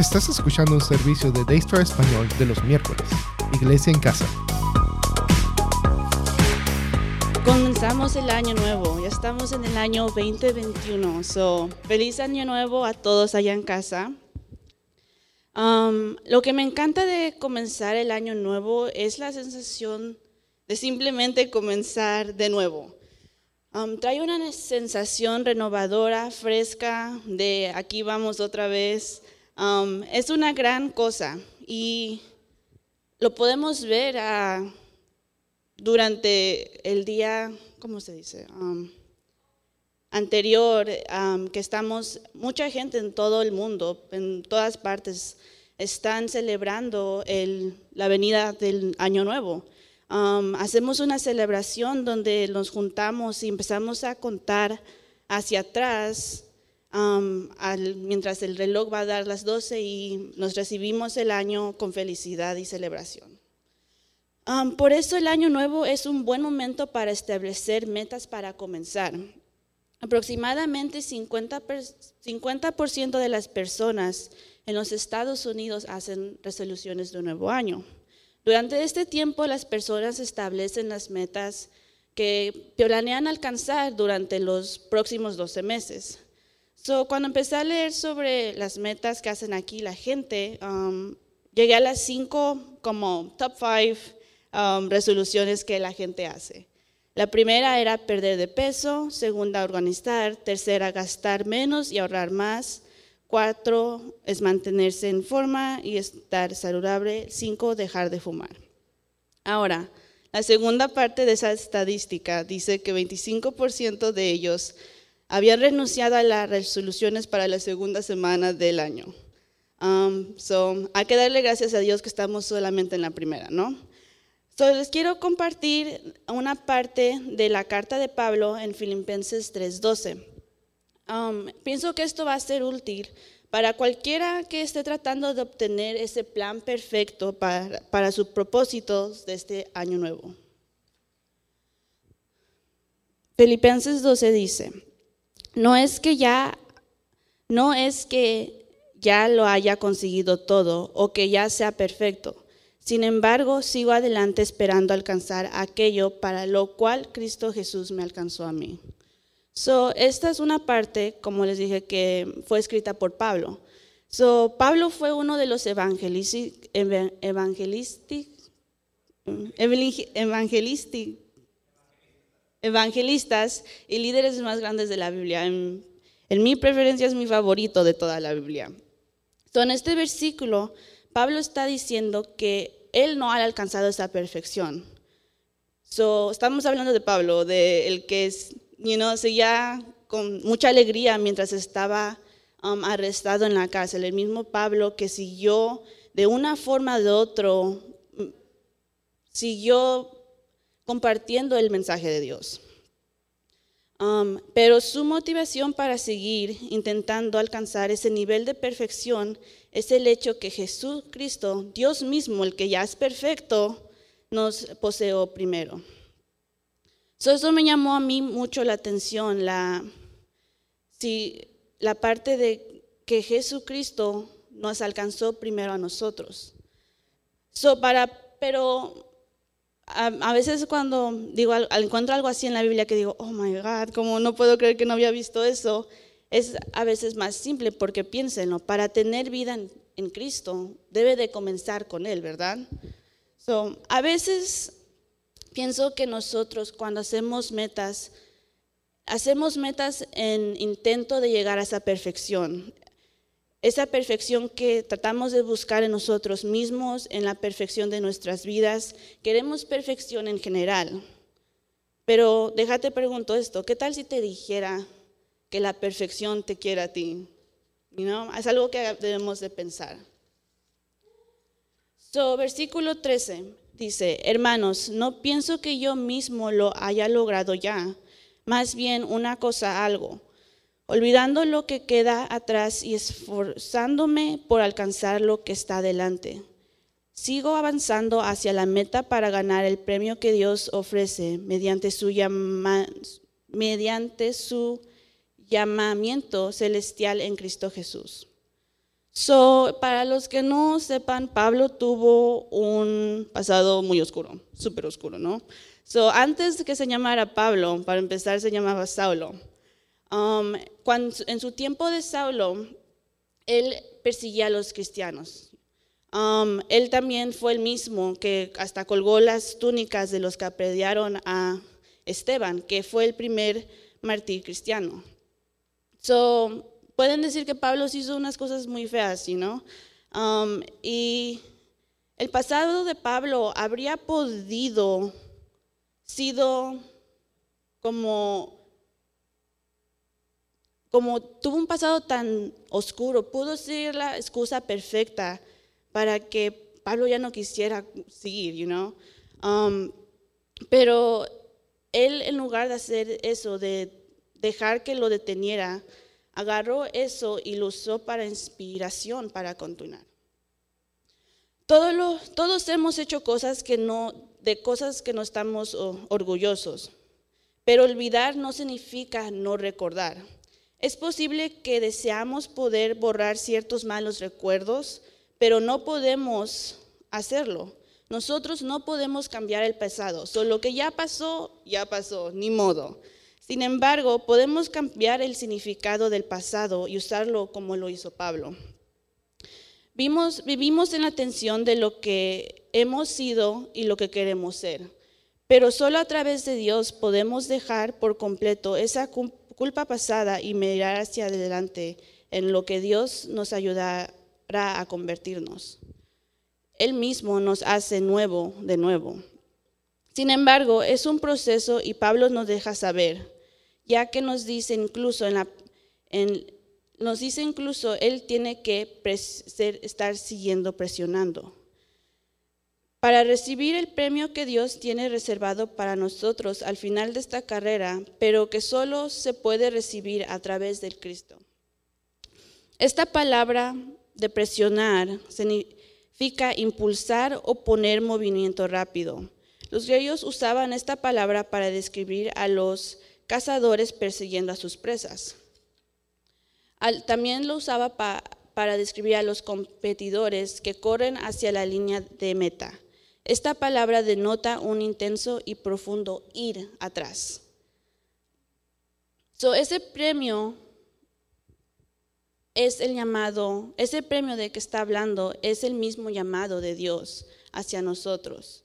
Estás escuchando un servicio de Daystar Español de los miércoles. Iglesia en casa. Comenzamos el año nuevo, ya estamos en el año 2021. So, feliz año nuevo a todos allá en casa. Um, lo que me encanta de comenzar el año nuevo es la sensación de simplemente comenzar de nuevo. Um, trae una sensación renovadora, fresca, de aquí vamos otra vez. Um, es una gran cosa y lo podemos ver ah, durante el día, ¿cómo se dice? Anterior, que estamos, mucha gente en todo el mundo, en todas partes, están celebrando la venida del Año Nuevo. hacemos una celebración donde nos juntamos y empezamos a contar hacia atrás mientras el reloj va a dar las 12 y nos recibimos el año con felicidad y celebración. por eso el año nuevo es un buen momento para establecer metas para comenzar. Aproximadamente 50%, de las personas en los Estados Unidos hacen resoluciones de un nuevo año. Durante este tiempo las personas establecen las metas que planean alcanzar durante los próximos 12 meses. So, cuando empecé a leer sobre las metas que hacen aquí la gente, um, llegué a las cinco como top five um, resoluciones que la gente hace. La primera era perder de peso, segunda organizar, tercera gastar menos y ahorrar más, cuatro es mantenerse en forma y estar saludable, cinco dejar de fumar. Ahora, la segunda parte de esa estadística dice que 25% de ellos habían renunciado a las resoluciones para la segunda semana del año. Um, so, hay que darle gracias a Dios que estamos solamente en la primera, ¿no? So, les quiero compartir una parte de la carta de Pablo en Filipenses 3:12. Um, pienso que esto va a ser útil para cualquiera que esté tratando de obtener ese plan perfecto para, para sus propósitos de este año nuevo. Filipenses 12 dice, no es que ya, no es que ya lo haya conseguido todo o que ya sea perfecto. Sin embargo, sigo adelante esperando alcanzar aquello para lo cual Cristo Jesús me alcanzó a mí. So, esta es una parte, como les dije, que fue escrita por Pablo. So, Pablo fue uno de los evangelistas evangelistas y líderes más grandes de la Biblia. En, mi preferencia es mi favorito de toda la Biblia. en este versículo, Pablo está diciendo que él no ha alcanzado esa perfección. So, estamos hablando de Pablo, de el que you know, seguía con mucha alegría mientras estaba um, arrestado en la cárcel. El mismo Pablo que siguió de una forma o de otra, siguió compartiendo el mensaje de Dios. Um, pero su motivación para seguir intentando alcanzar ese nivel de perfección es el hecho que Jesucristo, Dios mismo, el que ya es perfecto, nos poseó primero. eso me llamó a mí mucho la atención, la, si, la parte de que Jesucristo nos alcanzó primero a nosotros. So, para, pero a, veces cuando digo, encuentro algo así en la Biblia que digo, oh my God, como no puedo creer que no había visto eso, es a veces más simple porque piénsenlo, para tener vida en, Cristo debe de comenzar con Él, ¿verdad? So, a veces pienso que nosotros cuando hacemos metas, hacemos metas en intento de llegar a esa perfección esa perfección que tratamos de buscar en nosotros mismos, en la perfección de nuestras vidas. Queremos perfección en general. Pero déjate pregunto esto, ¿qué tal si te dijera que la perfección te quiere a ti? Es algo que debemos de pensar. So, versículo 13 dice, hermanos, no pienso que yo mismo lo haya logrado ya, más bien una cosa algo olvidando lo que queda atrás y esforzándome por alcanzar lo que está delante. Sigo avanzando hacia la meta para ganar el premio que Dios ofrece mediante su, llamamiento celestial en Cristo Jesús. So, para los que no sepan, Pablo tuvo un pasado muy oscuro, súper oscuro, ¿no? So, antes de que se llamara Pablo, para empezar se llamaba Saulo. Um, cuando, en su tiempo de Saulo, él persiguía a los cristianos. Um, él también fue el mismo que hasta colgó las túnicas de los que apedrearon a Esteban, que fue el primer mártir cristiano. So, pueden decir que Pablo hizo unas cosas muy feas, ¿no? Um, y el pasado de Pablo habría podido sido como como tuvo un pasado tan oscuro, pudo ser la excusa perfecta para que Pablo ya no quisiera seguir, you know. Um, pero él, en lugar de hacer eso, de dejar que lo deteniera, agarró eso y lo usó para inspiración para continuar. todos hemos hecho cosas que no, de cosas que no estamos orgullosos, pero olvidar no significa no recordar. Es posible que deseamos poder borrar ciertos malos recuerdos, pero no podemos hacerlo. Nosotros no podemos cambiar el pasado. Solo lo que ya pasó, ya pasó, ni modo. Sin embargo, podemos cambiar el significado del pasado y usarlo como lo hizo Pablo. vivimos en la tensión de lo que hemos sido y lo que queremos ser, pero solo a través de Dios podemos dejar por completo esa culpa pasada y mirar hacia adelante en lo que Dios nos ayudará a convertirnos. Él mismo nos hace nuevo de nuevo. Sin embargo, es un proceso y Pablo nos deja saber ya que nos dice incluso en la, nos dice incluso él tiene que estar siguiendo presionando. Para recibir el premio que Dios tiene reservado para nosotros al final de esta carrera, pero que solo se puede recibir a través del Cristo. Esta palabra de presionar significa impulsar o poner movimiento rápido. Los griegos usaban esta palabra para describir a los cazadores persiguiendo a sus presas. también lo usaba para describir a los competidores que corren hacia la línea de meta. Esta palabra denota un intenso y profundo ir atrás. So, ese premio es el llamado, ese premio de que está hablando es el mismo llamado de Dios hacia nosotros.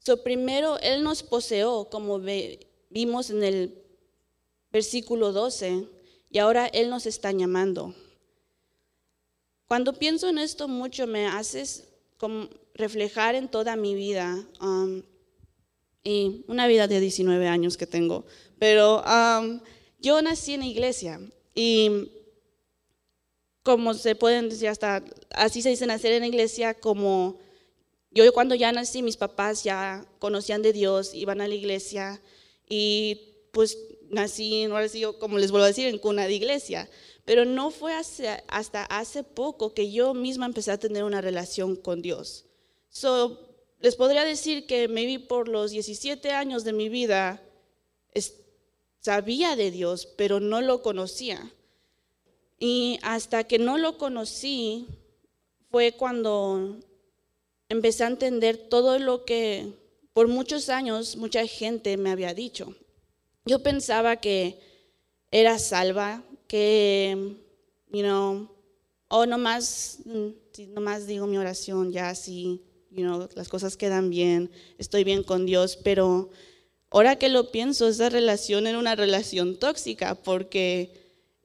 So, primero, Él nos poseó, como vimos en el versículo 12, y ahora Él nos está llamando. Cuando pienso en esto mucho, me haces reflejar en toda mi vida, um, y una vida de 19 años que tengo, pero um, yo nací en la iglesia y como se pueden decir hasta, así se dice nacer en la iglesia, como yo cuando ya nací, mis papás ya conocían de Dios, iban a la iglesia, y pues nací, como les vuelvo a decir, en cuna de iglesia. Pero no fue hasta hace poco que yo misma empecé a tener una relación con Dios. So, les podría decir que me vi por los 17 años de mi vida, sabía de Dios, pero no lo conocía. Y hasta que no lo conocí, fue cuando empecé a entender todo lo que por muchos años mucha gente me había dicho. Yo pensaba que era salva, que, you know, o nomás, si nomás digo mi oración, ya así, you know, las cosas quedan bien, estoy bien con Dios, pero ahora que lo pienso, esa relación era una relación tóxica, porque,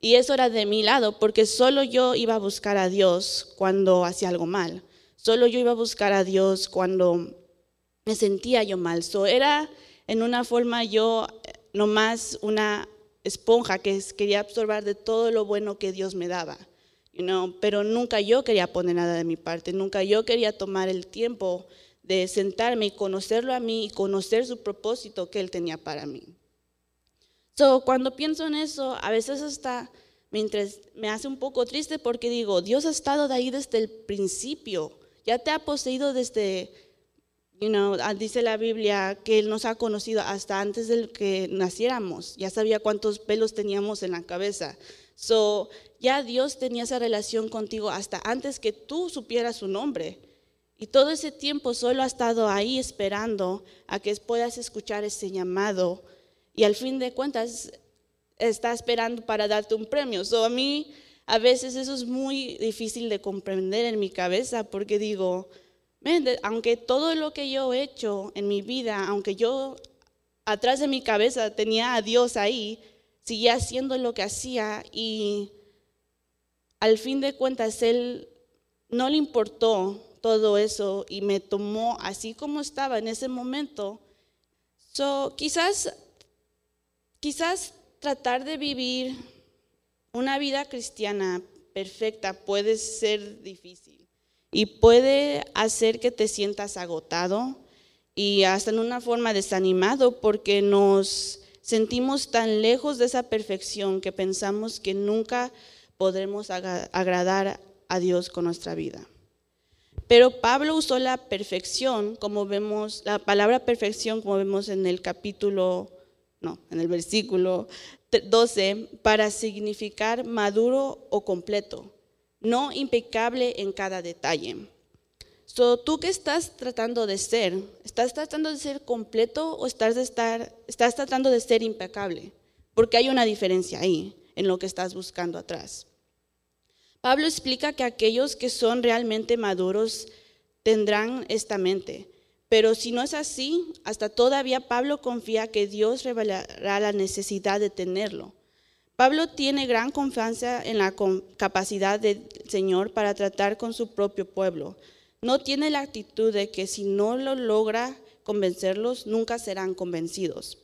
y eso era de mi lado, porque solo yo iba a buscar a Dios cuando hacía algo mal, solo yo iba a buscar a Dios cuando me sentía yo mal. So, era en una forma yo nomás una esponja que quería absorber de todo lo bueno que Dios me daba. You pero nunca yo quería poner nada de mi parte, nunca yo quería tomar el tiempo de sentarme y conocerlo a mí y conocer su propósito que Él tenía para mí. So, cuando pienso en eso, a veces hasta me, me hace un poco triste porque digo, Dios ha estado de ahí desde el principio, ya te ha poseído desde You know, ah, dice la Biblia que Él nos ha conocido hasta antes de que naciéramos. Ya sabía cuántos pelos teníamos en la cabeza. So, ya Dios tenía esa relación contigo hasta antes que tú supieras su nombre. Y todo ese tiempo solo ha estado ahí esperando a que puedas escuchar ese llamado. Y al fin de cuentas está esperando para darte un premio. So, a mí a veces eso es muy difícil de comprender en mi cabeza porque digo, aunque todo lo que yo he hecho en mi vida, aunque yo atrás de mi cabeza tenía a Dios ahí, seguía haciendo lo que hacía y al fin de cuentas Él no le importó todo eso y me tomó así como estaba en ese momento. So, quizás, quizás tratar de vivir una vida cristiana perfecta puede ser difícil y puede hacer que te sientas agotado y hasta en una forma desanimado porque nos sentimos tan lejos de esa perfección que pensamos que nunca podremos agradar a Dios con nuestra vida. Pero Pablo usó la perfección, como vemos, la palabra perfección, como vemos en el capítulo, no, en el versículo 12, para significar maduro o completo no impecable en cada detalle. So, ¿Tú qué estás tratando de ser? ¿Estás tratando de ser completo o estás, de estar, estás tratando de ser impecable? Porque hay una diferencia ahí en lo que estás buscando atrás. Pablo explica que aquellos que son realmente maduros tendrán esta mente. Pero si no es así, hasta todavía Pablo confía que Dios revelará la necesidad de tenerlo. Pablo tiene gran confianza en la capacidad del Señor para tratar con su propio pueblo. No tiene la actitud de que si no lo logra convencerlos, nunca serán convencidos.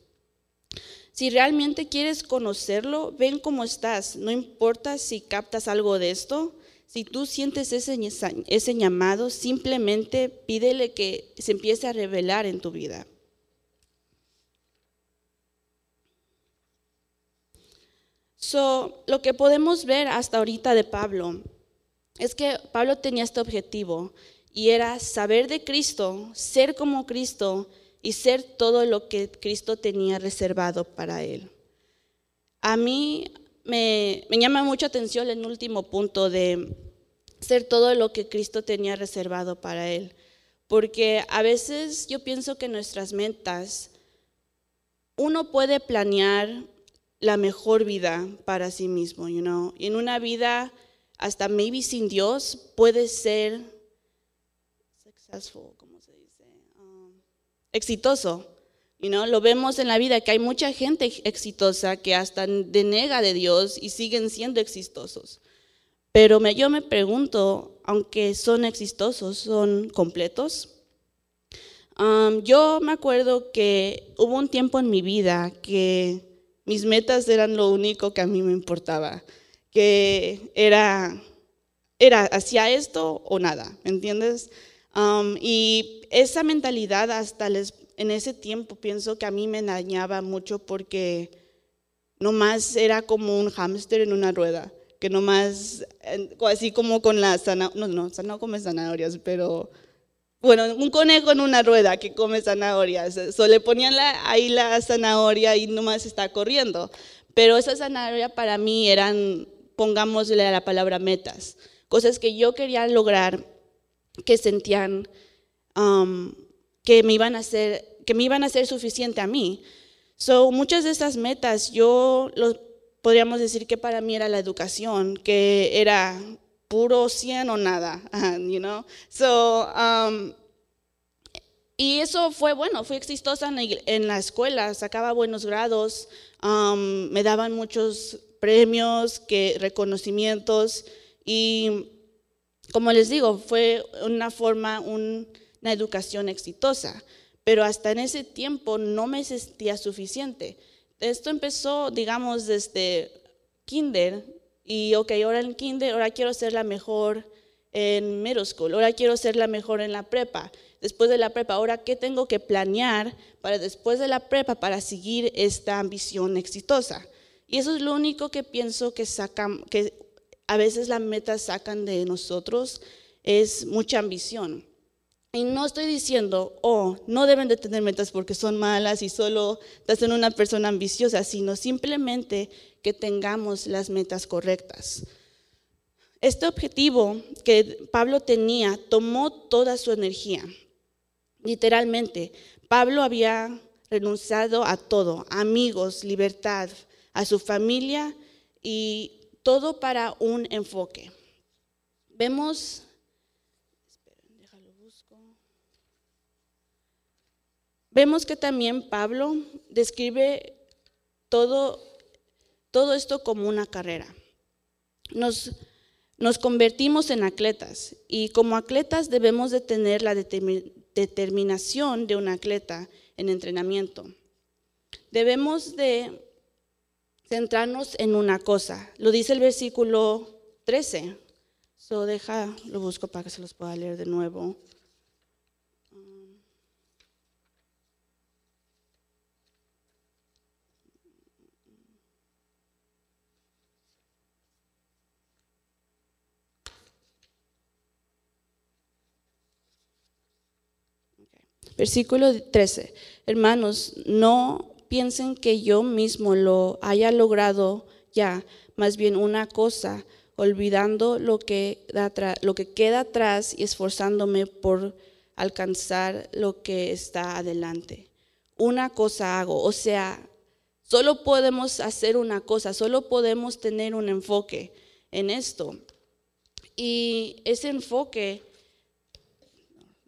Si realmente quieres conocerlo, ven cómo estás. No importa si captas algo de esto. Si tú sientes ese, ese llamado, simplemente pídele que se empiece a revelar en tu vida. So, lo que podemos ver hasta ahorita de Pablo es que Pablo tenía este objetivo y era saber de Cristo, ser como Cristo y ser todo lo que Cristo tenía reservado para él. A mí me, me llama mucha atención el último punto de ser todo lo que Cristo tenía reservado para él, porque a veces yo pienso que nuestras metas, uno puede planear la mejor vida para sí mismo, you know. En una vida hasta maybe sin Dios puede ser ¿cómo se dice? Um, exitoso. You lo vemos en la vida que hay mucha gente exitosa que hasta denega de Dios y siguen siendo exitosos. Pero me, yo me pregunto, aunque son exitosos, ¿son completos? Um, yo me acuerdo que hubo un tiempo en mi vida que mis metas eran lo único que a mí me importaba, que era, era hacia esto o nada, ¿me entiendes? Um, y esa mentalidad hasta en ese tiempo pienso que a mí me dañaba mucho porque nomás era como un hámster en una rueda, que nomás, así como con la zanahoria, no, no, no come zanahorias, pero bueno, un conejo en una rueda que come zanahorias. So, le ponían ahí la zanahoria y nomás está corriendo. Pero esa zanahoria para mí eran, pongámosle la palabra metas, cosas que yo quería lograr, que sentían um, que, me iban a ser, que me iban a ser suficiente a mí. So, muchas de esas metas yo podríamos decir que para mí era la educación, que era puro 100 o nada, you know. So, um, y eso fue bueno, fui exitosa en la escuela, sacaba buenos grados, um, me daban muchos premios, que, reconocimientos y como les digo, fue una forma, una educación exitosa, pero hasta en ese tiempo no me sentía suficiente. Esto empezó, digamos, desde kinder, y ok, ahora en kinder, ahora quiero ser la mejor en middle school, ahora quiero ser la mejor en la prepa. Después de la prepa, ahora qué tengo que planear para después de la prepa para seguir esta ambición exitosa. Y eso es lo único que pienso que sacan, que a veces las metas sacan de nosotros, es mucha ambición. Y no estoy diciendo, oh, no deben de tener metas porque son malas y solo te hacen una persona ambiciosa, sino simplemente que tengamos las metas correctas. Este objetivo que Pablo tenía tomó toda su energía. Literalmente, Pablo había renunciado a todo, amigos, libertad, a su familia y todo para un enfoque. Vemos, déjalo busco. Vemos que también Pablo describe todo, todo esto como una carrera. Nos, nos convertimos en atletas y como atletas debemos de tener la determinación de un atleta en entrenamiento. Debemos de centrarnos en una cosa. Lo dice el versículo 13. So deja, lo busco para que se los pueda leer de nuevo. Versículo 13. Hermanos, no piensen que yo mismo lo haya logrado ya, más bien una cosa, olvidando lo que, lo que queda atrás y esforzándome por alcanzar lo que está adelante. Una cosa hago, o sea, solo podemos hacer una cosa, solo podemos tener un enfoque en esto. Y ese enfoque,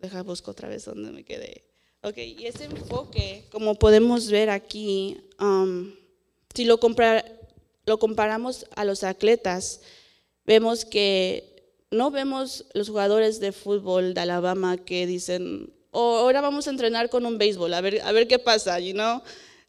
deja busco otra vez donde me quedé. Ok, y ese enfoque, como podemos ver aquí, um, si lo, lo comparamos a los atletas, vemos que no vemos los jugadores de fútbol de Alabama que dicen, oh, ahora vamos a entrenar con un béisbol, a ver, a ver qué pasa, you know?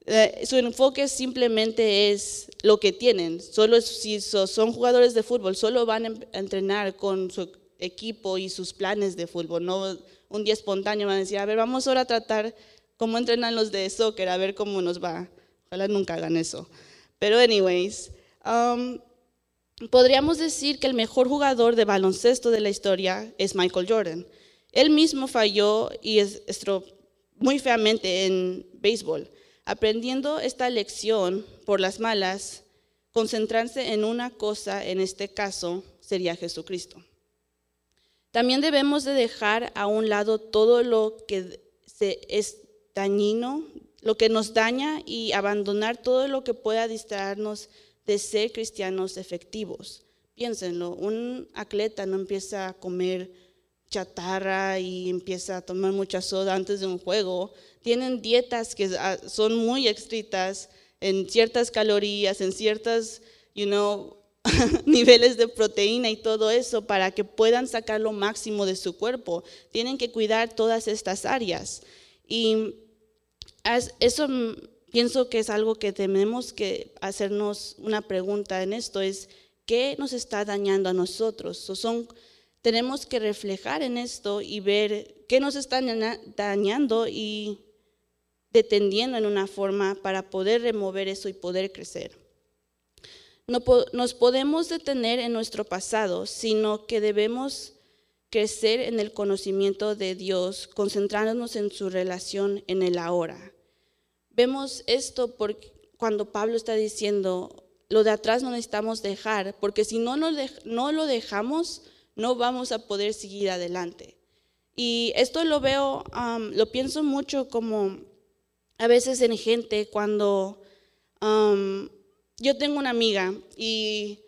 Eh, su enfoque simplemente es lo que tienen. Solo si son jugadores de fútbol, solo van a entrenar con su equipo y sus planes de fútbol, no un día espontáneo, van a decir, a ver, vamos ahora a tratar cómo entrenan los de soccer, a ver cómo nos va. Ojalá nunca hagan eso. Pero anyways, um, podríamos decir que el mejor jugador de baloncesto de la historia es Michael Jordan. Él mismo falló y estró muy feamente en béisbol. Aprendiendo esta lección por las malas, concentrarse en una cosa, en este caso, sería Jesucristo. También debemos de dejar a un lado todo lo que es dañino, lo que nos daña y abandonar todo lo que pueda distraernos de ser cristianos efectivos. Piénsenlo, un atleta no empieza a comer chatarra y empieza a tomar mucha soda antes de un juego. Tienen dietas que son muy estrictas en ciertas calorías, en ciertas, you know, niveles de proteína y todo eso para que puedan sacar lo máximo de su cuerpo. Tienen que cuidar todas estas áreas. Y eso pienso que es algo que tenemos que hacernos una pregunta en esto, es ¿qué nos está dañando a nosotros? son, tenemos que reflejar en esto y ver qué nos está dañando y detendiendo en una forma para poder remover eso y poder crecer. No nos podemos detener en nuestro pasado, sino que debemos crecer en el conocimiento de Dios, concentrándonos en su relación en el ahora. Vemos esto porque cuando Pablo está diciendo, lo de atrás no necesitamos dejar, porque si no, no lo dejamos, no vamos a poder seguir adelante. Y esto lo veo, lo pienso mucho como a veces en gente cuando yo tengo una amiga y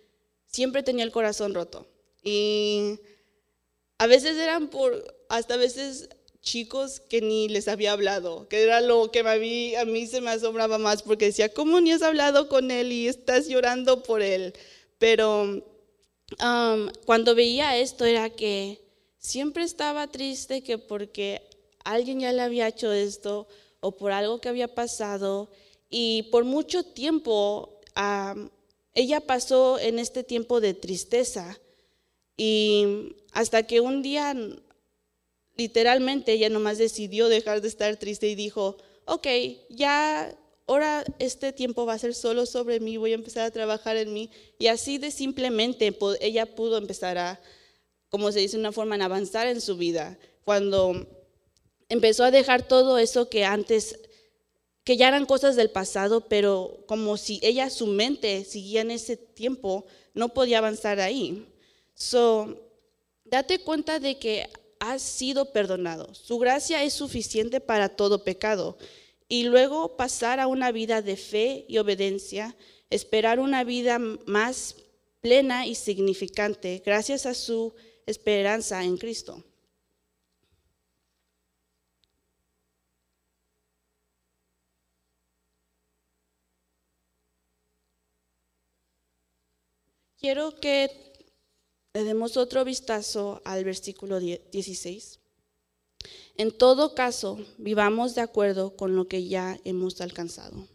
siempre tenía el corazón roto. Y a veces eran por, hasta a veces chicos que ni les había hablado, que era lo que a mí, se me asombraba más porque decía, ¿cómo ni has hablado con él y estás llorando por él? Pero um, cuando veía esto era que siempre estaba triste que porque alguien ya le había hecho esto o por algo que había pasado y por mucho tiempo ella pasó en este tiempo de tristeza y hasta que un día, literalmente, ella nomás decidió dejar de estar triste y dijo, ok, ya ahora este tiempo va a ser solo sobre mí, voy a empezar a trabajar en mí. Y así de simplemente ella pudo empezar a, como se dice, una forma en avanzar en su vida. Cuando empezó a dejar todo eso que antes, que ya eran cosas del pasado, pero como si ella, su mente seguía en ese tiempo, no podía avanzar ahí. So, date cuenta de que has sido perdonado. Su gracia es suficiente para todo pecado. Y luego pasar a una vida de fe y obediencia, esperar una vida más plena y significante gracias a su esperanza en Cristo. Quiero que le demos otro vistazo al versículo 16. En todo caso, vivamos de acuerdo con lo que ya hemos alcanzado.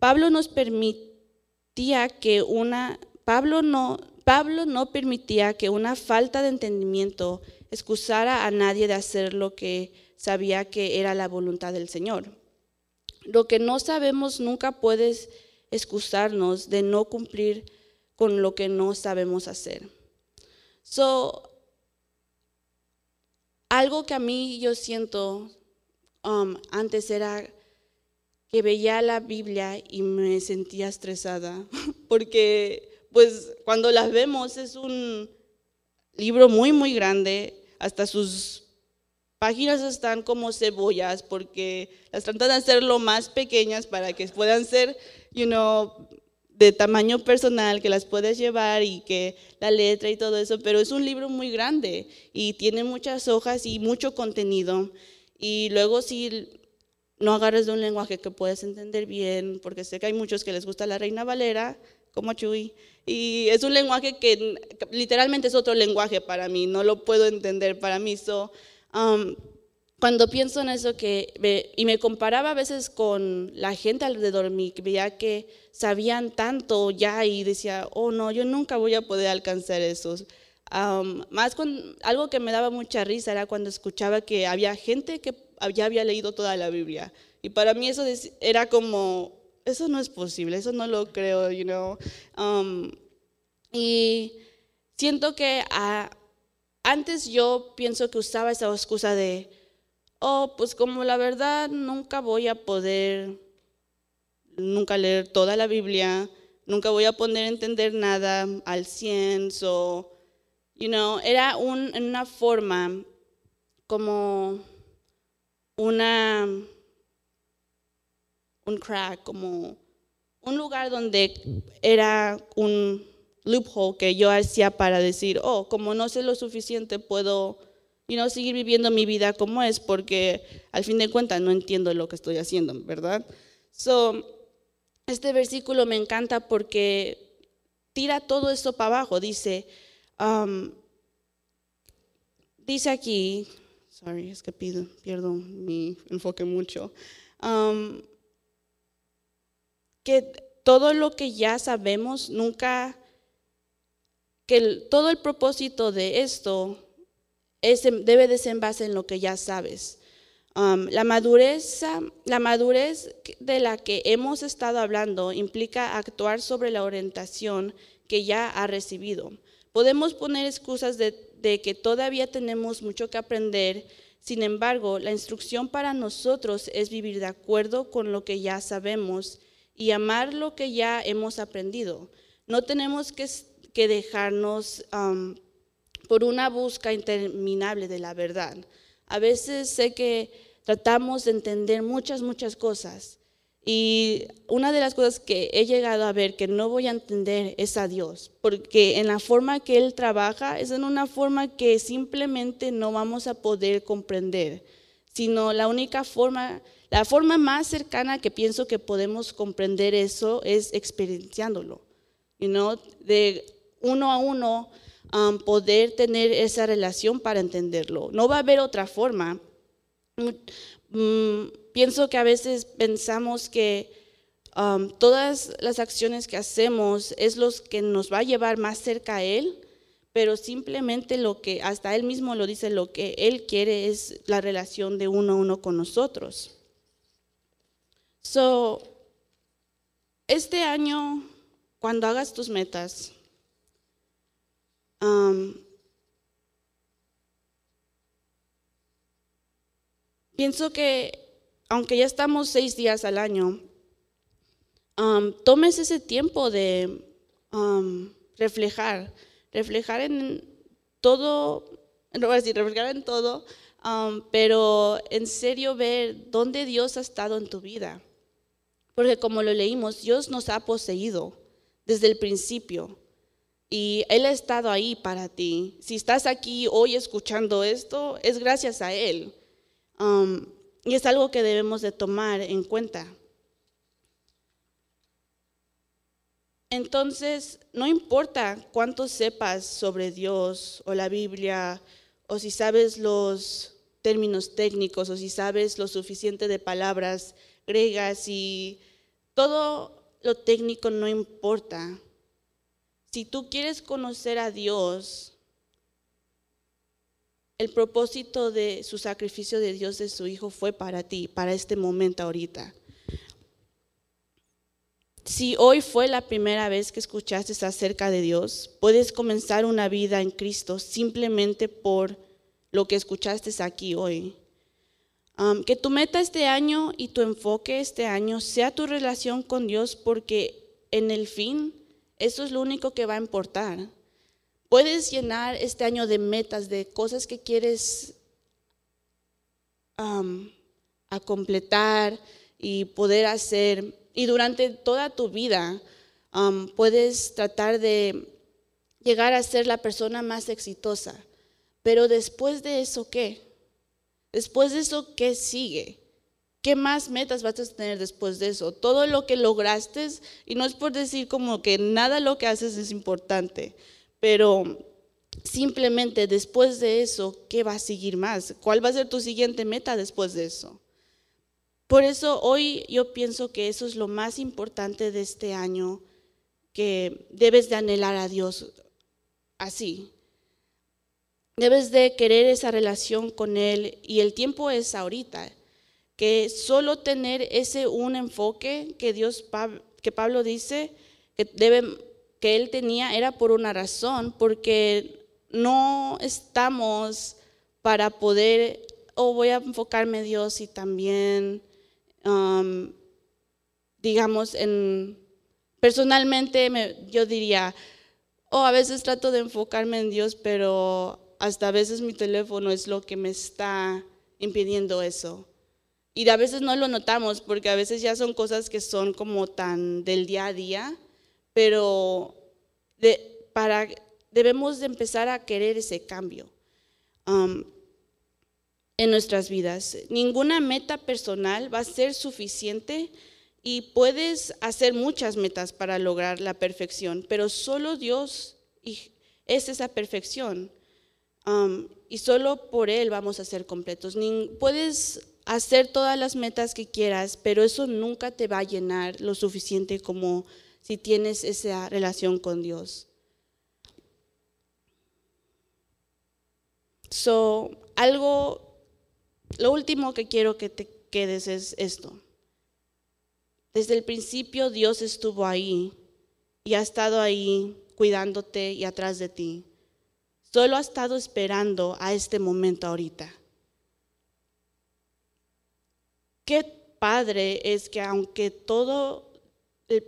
Pablo nos permitía que una Pablo no Pablo no permitía que una falta de entendimiento excusara a nadie de hacer lo que sabía que era la voluntad del Señor. Lo que no sabemos nunca puede excusarnos de no cumplir con lo que no sabemos hacer. So, algo que a mí yo siento um, antes era que veía la Biblia y me sentía estresada, porque pues cuando las vemos es un libro muy, muy grande, hasta sus páginas están como cebollas porque las tratan de hacerlo más pequeñas para que puedan ser, you know, de tamaño personal, que las puedes llevar y que la letra y todo eso, pero es un libro muy grande y tiene muchas hojas y mucho contenido. Y luego si no agarres de un lenguaje que puedes entender bien, porque sé que hay muchos que les gusta la Reina Valera, como Chuy, y es un lenguaje que literalmente es otro lenguaje para mí, no lo puedo entender para mí. Um, cuando pienso en eso que y me comparaba a veces con la gente alrededor de mí, que veía que sabían tanto ya y decía, oh no, yo nunca voy a poder alcanzar eso. más con algo que me daba mucha risa era cuando escuchaba que había gente que ya había leído toda la Biblia. Y para mí eso era como, eso no es posible, eso no lo creo, you know. y siento que antes yo pienso que usaba esa excusa de, oh, pues como la verdad nunca voy a poder, nunca leer toda la Biblia, nunca voy a poder entender nada al cien, so, you know, era una forma como una, un crack, como un lugar donde era un loophole que yo hacía para decir, oh, como no sé lo suficiente, puedo y no seguir viviendo mi vida como es, porque al fin de cuentas no entiendo lo que estoy haciendo, ¿verdad? So, este versículo me encanta porque tira todo esto para abajo. Dice, um, dice aquí, sorry, es que pido, pierdo mi enfoque mucho, um, que todo lo que ya sabemos nunca, que todo el propósito de esto debe de ser en base en lo que ya sabes. Um, la, madurez, la madurez de la que hemos estado hablando implica actuar sobre la orientación que ya ha recibido. Podemos poner excusas de, que todavía tenemos mucho que aprender, sin embargo, la instrucción para nosotros es vivir de acuerdo con lo que ya sabemos y amar lo que ya hemos aprendido. No tenemos que, que dejarnos um, por una busca interminable de la verdad. A veces sé que tratamos de entender muchas, muchas cosas. Y una de las cosas que he llegado a ver que no voy a entender es a Dios, porque en la forma que Él trabaja es en una forma que simplemente no vamos a poder comprender, sino la única forma, la forma más cercana que pienso que podemos comprender eso es experienciándolo, know, de uno a uno Um, poder tener esa relación para entenderlo. No va a haber otra forma. Mm, mm, pienso que a veces pensamos que um, todas las acciones que hacemos es lo que nos va a llevar más cerca a Él, pero simplemente lo que, hasta Él mismo lo dice, lo que Él quiere es la relación de uno a uno con nosotros. So, este año, cuando hagas tus metas, pienso que aunque ya estamos seis días al año, um, tomes ese tiempo de um, reflejar, reflejar en todo, no voy a decir reflejar en todo, um, pero en serio ver dónde Dios ha estado en tu vida. Porque como lo leímos, Dios nos ha poseído desde el principio. Y Él ha estado ahí para ti. Si estás aquí hoy escuchando esto, es gracias a Él. Um, y es algo que debemos de tomar en cuenta. Entonces, no importa cuánto sepas sobre Dios o la Biblia, o si sabes los términos técnicos, o si sabes lo suficiente de palabras griegas y todo lo técnico no importa. Si tú quieres conocer a Dios, el propósito de su sacrificio de Dios de su Hijo fue para ti, para este momento ahorita. Si hoy fue la primera vez que escuchaste acerca de Dios, puedes comenzar una vida en Cristo simplemente por lo que escuchaste aquí hoy. Que tu meta este año y tu enfoque este año sea tu relación con Dios porque en el fin eso es lo único que va a importar. Puedes llenar este año de metas, de cosas que quieres a completar y poder hacer. Y durante toda tu vida puedes tratar de llegar a ser la persona más exitosa. Pero después de eso, ¿qué? Después de eso, ¿qué sigue? ¿Qué más metas vas a tener después de eso? Todo lo que lograste, y no es por decir como que nada lo que haces es importante, pero simplemente después de eso, ¿qué va a seguir más? ¿Cuál va a ser tu siguiente meta después de eso? Por eso hoy yo pienso que eso es lo más importante de este año, que debes de anhelar a Dios así. Debes de querer esa relación con Él y el tiempo es ahorita que solo tener ese un enfoque que Dios que Pablo dice que debe que él tenía era por una razón, porque no estamos para poder o oh, voy a enfocarme en Dios y también um, digamos en personalmente yo diría oh a veces trato de enfocarme en Dios, pero hasta a veces mi teléfono es lo que me está impidiendo eso. Y a veces no lo notamos porque a veces ya son cosas que son como tan del día a día, pero para, debemos de empezar a querer ese cambio um, en nuestras vidas. Ninguna meta personal va a ser suficiente y puedes hacer muchas metas para lograr la perfección, pero solo Dios es esa perfección. Um, y solo por Él vamos a ser completos. puedes hacer todas las metas que quieras, pero eso nunca te va a llenar lo suficiente como si tienes esa relación con Dios. So, algo, lo último que quiero que te quedes es esto. Desde el principio Dios estuvo ahí y ha estado ahí cuidándote y atrás de ti. Solo ha estado esperando a este momento ahorita. Qué padre es que aunque todos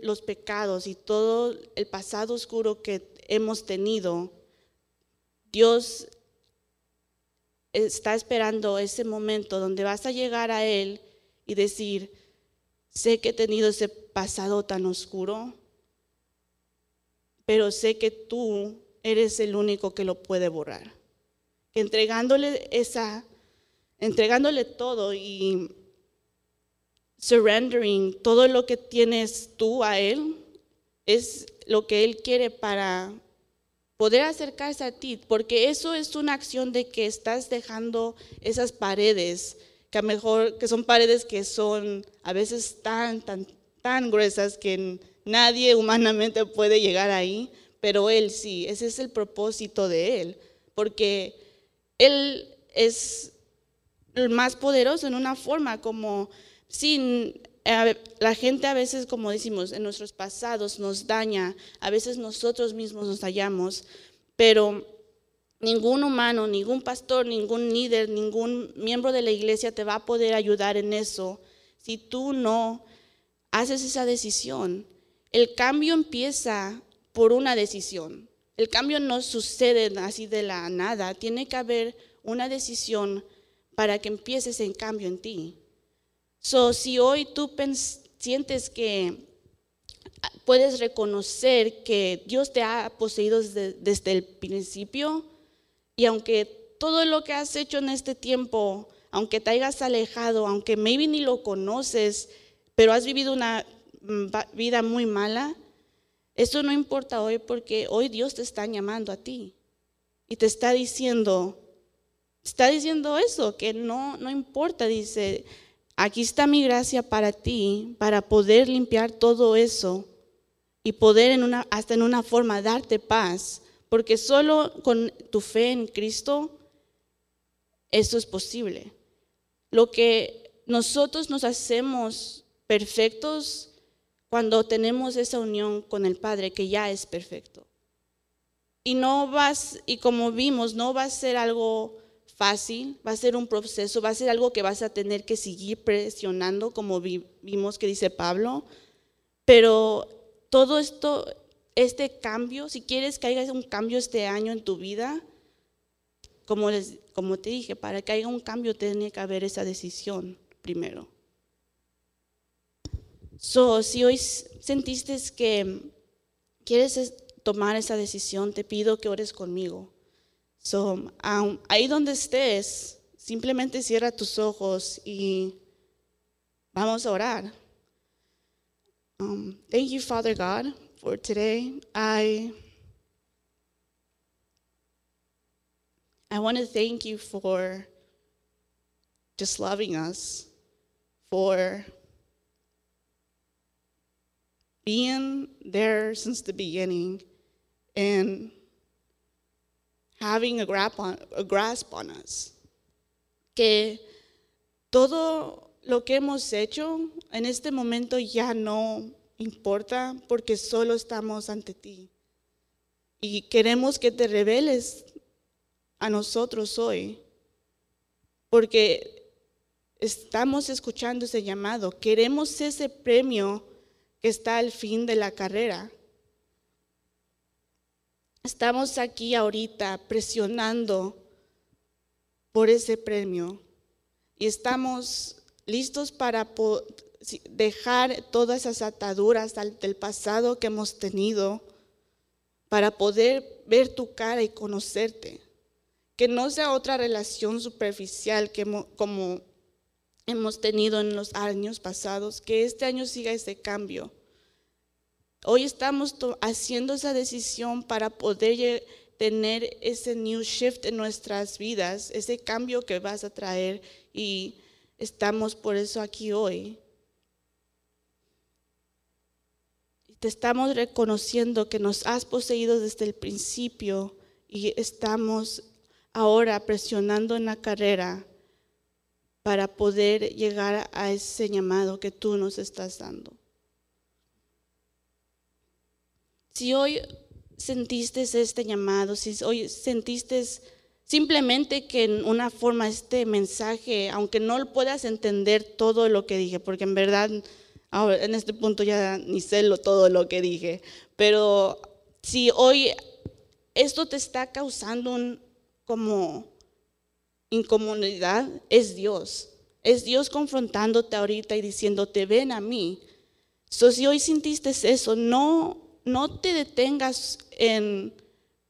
los pecados y todo el pasado oscuro que hemos tenido, Dios está esperando ese momento donde vas a llegar a Él y decir, sé que he tenido ese pasado tan oscuro, pero sé que tú eres el único que lo puede borrar. Entregándole esa, entregándole todo y surrendering todo lo que tienes tú a Él, es lo que Él quiere para poder acercarse a ti, porque eso es una acción de que estás dejando esas paredes, que a mejor que son paredes que son a veces tan tan tan gruesas que nadie humanamente puede llegar ahí, pero él sí, ese es el propósito de él, porque él es el más poderoso en una forma como Sí, la gente a veces, como decimos, en nuestros pasados nos daña, a veces nosotros mismos nos hallamos, pero Ningún humano, ningún pastor, ningún líder, ningún miembro de la iglesia te va a poder ayudar en eso si tú no haces esa decisión. El cambio empieza por una decisión. El cambio no sucede así de la nada. Tiene que haber una decisión para que empieces el cambio en ti. So, si hoy tú sientes que puedes reconocer que Dios te ha poseído desde, el principio y aunque todo lo que has hecho en este tiempo, aunque te hayas alejado, aunque maybe ni lo conoces, pero has vivido una vida muy mala, eso no importa hoy porque hoy Dios te está llamando a ti. Y te está diciendo, está diciendo eso, que no, no importa, dice, aquí está mi gracia para ti, para poder limpiar todo eso y poder en una, hasta en una forma darte paz, porque solo con tu fe en Cristo eso es posible. Lo que nosotros nos hacemos perfectos cuando tenemos esa unión con el Padre que ya es perfecto. Y no vas, y como vimos, no va a ser algo fácil, va a ser un proceso, va a ser algo que vas a tener que seguir presionando, como vimos que dice Pablo, pero todo esto, este cambio, si quieres que haya un cambio este año en tu vida, como, como te dije, para que haya un cambio tiene que haber esa decisión primero. So, si hoy sentiste que quieres tomar esa decisión, te pido que ores conmigo. So, ahí donde estés, simplemente cierra tus ojos y vamos a orar. Um, thank you, Father God, for today. I I want to thank you for just loving us, for being there since the beginning, and having a grasp on, a grasp on us. Que todo lo que hemos hecho en este momento ya no importa porque solo estamos ante ti. Y queremos que te reveles a nosotros hoy, porque estamos escuchando ese llamado. Queremos ese premio que está al fin de la carrera. Estamos aquí ahorita presionando por ese premio y estamos listos para dejar todas esas ataduras del pasado que hemos tenido, para poder ver tu cara y conocerte. Que no sea otra relación superficial como hemos tenido en los años pasados, que este año siga ese cambio. Hoy estamos haciendo esa decisión para poder tener ese new shift en nuestras vidas, ese cambio que vas a traer y Estamos por eso aquí hoy. Te estamos reconociendo que nos has poseído desde el principio y estamos ahora presionando en la carrera para poder llegar a ese llamado que tú nos estás dando. Si hoy sentiste este llamado, si hoy sentiste Simplemente que en una forma este mensaje, aunque no puedas entender todo lo que dije, porque en verdad en este punto ya ni sé lo, todo lo que dije, pero si hoy esto te está causando un, como incomodidad, es Dios. Es Dios confrontándote ahorita y diciéndote, ven a mí. So, si hoy sintiste eso, no, no te detengas en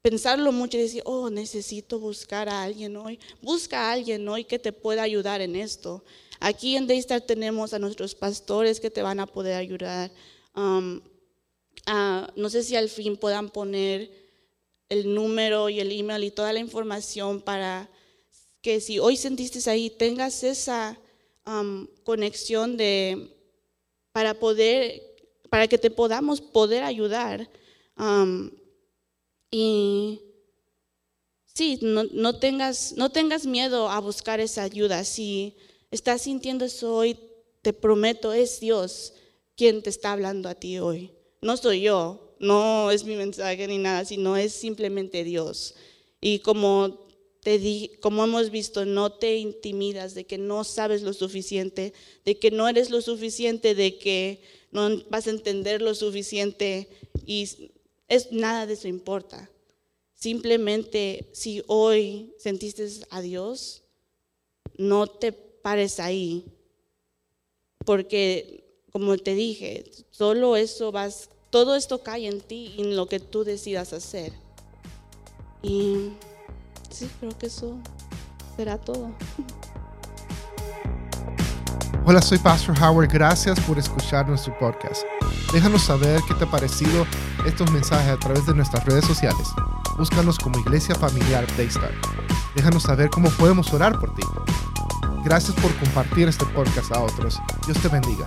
pensarlo mucho y decir, oh, necesito buscar a alguien hoy. Busca a alguien hoy que te pueda ayudar en esto. Aquí en Daystar tenemos a nuestros pastores que te van a poder ayudar. Um, no sé si al fin puedan poner el número y el email y toda la información para que si hoy sentiste ahí, tengas esa um, conexión de, para poder, para que te podamos poder ayudar. Um, y sí, no, tengas, no tengas miedo a buscar esa ayuda. Si estás sintiendo eso hoy, te prometo, es Dios quien te está hablando a ti hoy. No soy yo, no es mi mensaje ni nada, sino es simplemente Dios. Y como te di, como hemos visto, no te intimidas de que no sabes lo suficiente, de que no eres lo suficiente, de que no vas a entender lo suficiente y es nada de eso importa. Simplemente si hoy sentiste a Dios, no te pares ahí, porque como te dije, solo eso vas, todo esto cae en ti y en lo que tú decidas hacer. Y sí, creo que eso será todo. Hola, soy Pastor Howard. Gracias por escuchar nuestro podcast. Déjanos saber qué te ha parecido estos mensajes a través de nuestras redes sociales. Búscanos como Iglesia Familiar Daystar. Déjanos saber cómo podemos orar por ti. Gracias por compartir este podcast a otros. Dios te bendiga.